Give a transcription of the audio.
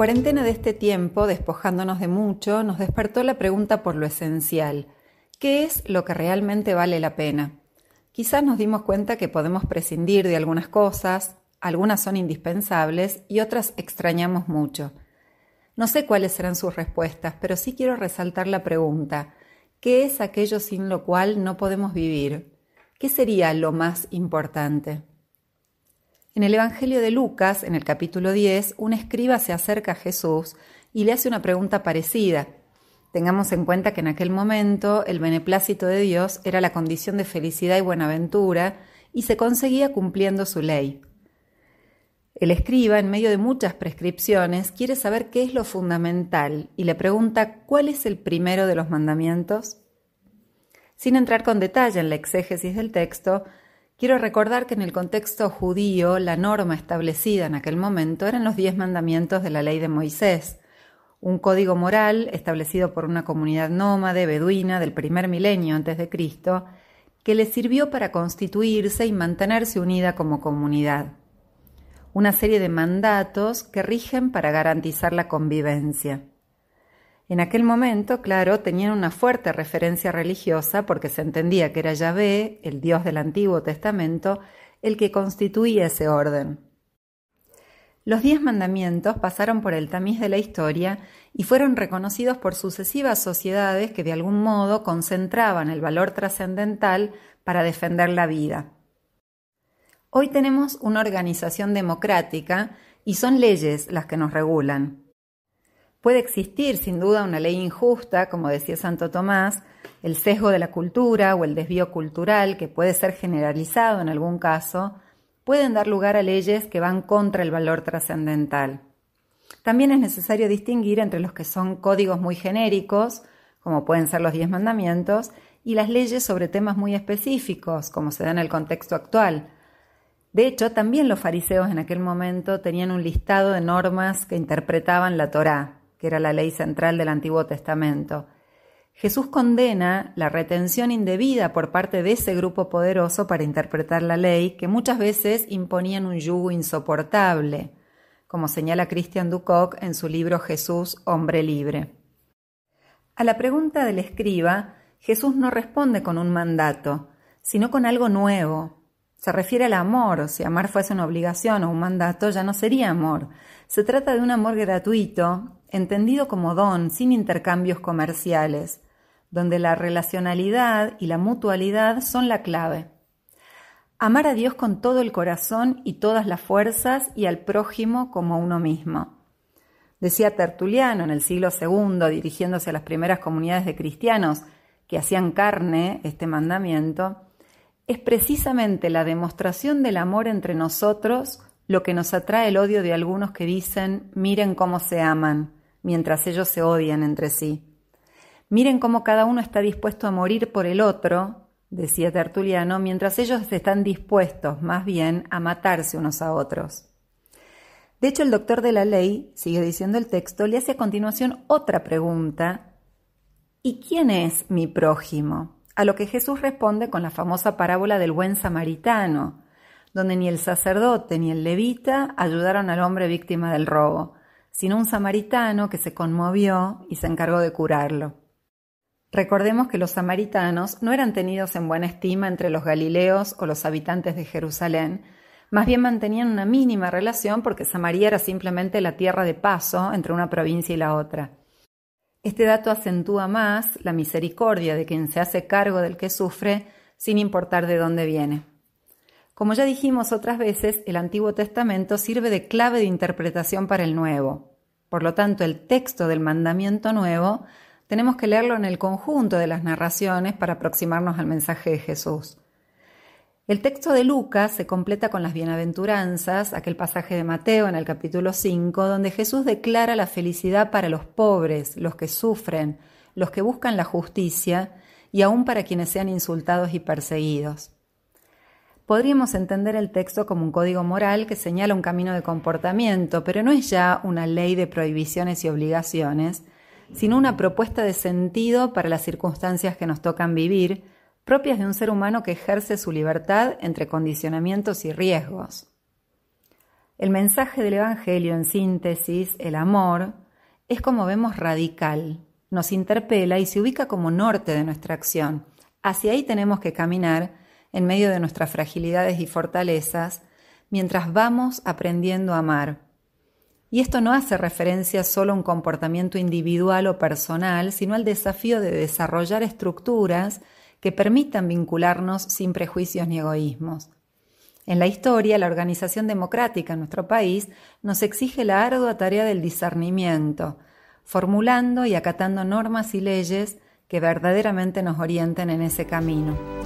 cuarentena de este tiempo, despojándonos de mucho, nos despertó la pregunta por lo esencial. ¿Qué es lo que realmente vale la pena? Quizás nos dimos cuenta que podemos prescindir de algunas cosas, algunas son indispensables y otras extrañamos mucho. No sé cuáles serán sus respuestas, pero sí quiero resaltar la pregunta. ¿Qué es aquello sin lo cual no podemos vivir? ¿Qué sería lo más importante? En el Evangelio de Lucas, en el capítulo 10, un escriba se acerca a Jesús y le hace una pregunta parecida. Tengamos en cuenta que en aquel momento el beneplácito de Dios era la condición de felicidad y buenaventura y se conseguía cumpliendo su ley. El escriba, en medio de muchas prescripciones, quiere saber qué es lo fundamental y le pregunta cuál es el primero de los mandamientos. Sin entrar con detalle en la exégesis del texto, quiero recordar que en el contexto judío la norma establecida en aquel momento eran los diez mandamientos de la ley de Moisés, un código moral establecido por una comunidad nómade beduina del primer milenio antes de Cristo, que le sirvió para constituirse y mantenerse unida como comunidad una serie de mandatos que rigen para garantizar la convivencia. En aquel momento, claro, tenían una fuerte referencia religiosa porque se entendía que era Yahvé, el Dios del Antiguo Testamento, el que constituía ese orden. Los diez mandamientos pasaron por el tamiz de la historia y fueron reconocidos por sucesivas sociedades que de algún modo concentraban el valor trascendental para defender la vida. Hoy tenemos una organización democrática y son leyes las que nos regulan. Puede existir sin duda una ley injusta, como decía Santo Tomás, el sesgo de la cultura o el desvío cultural, que puede ser generalizado en algún caso, pueden dar lugar a leyes que van contra el valor trascendental. También es necesario distinguir entre los que son códigos muy genéricos, como pueden ser los diez mandamientos, y las leyes sobre temas muy específicos, como se da en el contexto actual, de hecho, también los fariseos en aquel momento tenían un listado de normas que interpretaban la Torá, que era la ley central del Antiguo Testamento. Jesús condena la retención indebida por parte de ese grupo poderoso para interpretar la ley, que muchas veces imponían un yugo insoportable, como señala Christian Ducoc en su libro Jesús, hombre libre. A la pregunta del escriba, Jesús no responde con un mandato, sino con algo nuevo, se refiere al amor, si amar fuese una obligación o un mandato, ya no sería amor. Se trata de un amor gratuito, entendido como don, sin intercambios comerciales, donde la relacionalidad y la mutualidad son la clave. Amar a Dios con todo el corazón y todas las fuerzas y al prójimo como uno mismo. Decía Tertuliano en el siglo II, dirigiéndose a las primeras comunidades de cristianos que hacían carne este mandamiento, es precisamente la demostración del amor entre nosotros lo que nos atrae el odio de algunos que dicen miren cómo se aman, mientras ellos se odian entre sí. Miren cómo cada uno está dispuesto a morir por el otro, decía Tertuliano, mientras ellos están dispuestos más bien a matarse unos a otros. De hecho, el doctor de la ley, sigue diciendo el texto, le hace a continuación otra pregunta. ¿Y quién es mi prójimo? A lo que Jesús responde con la famosa parábola del buen samaritano, donde ni el sacerdote ni el levita ayudaron al hombre víctima del robo, sino un samaritano que se conmovió y se encargó de curarlo. Recordemos que los samaritanos no eran tenidos en buena estima entre los galileos o los habitantes de Jerusalén, más bien mantenían una mínima relación porque Samaria era simplemente la tierra de paso entre una provincia y la otra. Este dato acentúa más la misericordia de quien se hace cargo del que sufre sin importar de dónde viene. Como ya dijimos otras veces, el Antiguo Testamento sirve de clave de interpretación para el Nuevo. Por lo tanto, el texto del mandamiento nuevo tenemos que leerlo en el conjunto de las narraciones para aproximarnos al mensaje de Jesús. El texto de Lucas se completa con las bienaventuranzas, aquel pasaje de Mateo en el capítulo 5, donde Jesús declara la felicidad para los pobres, los que sufren, los que buscan la justicia y aún para quienes sean insultados y perseguidos. Podríamos entender el texto como un código moral que señala un camino de comportamiento, pero no es ya una ley de prohibiciones y obligaciones, sino una propuesta de sentido para las circunstancias que nos tocan vivir, propias de un ser humano que ejerce su libertad entre condicionamientos y riesgos. El mensaje del Evangelio, en síntesis, el amor, es como vemos radical, nos interpela y se ubica como norte de nuestra acción. Hacia ahí tenemos que caminar en medio de nuestras fragilidades y fortalezas, mientras vamos aprendiendo a amar. Y esto no hace referencia solo a un comportamiento individual o personal, sino al desafío de desarrollar estructuras que permitan vincularnos sin prejuicios ni egoísmos. En la historia, la organización democrática en nuestro país nos exige la ardua tarea del discernimiento, formulando y acatando normas y leyes que verdaderamente nos orienten en ese camino.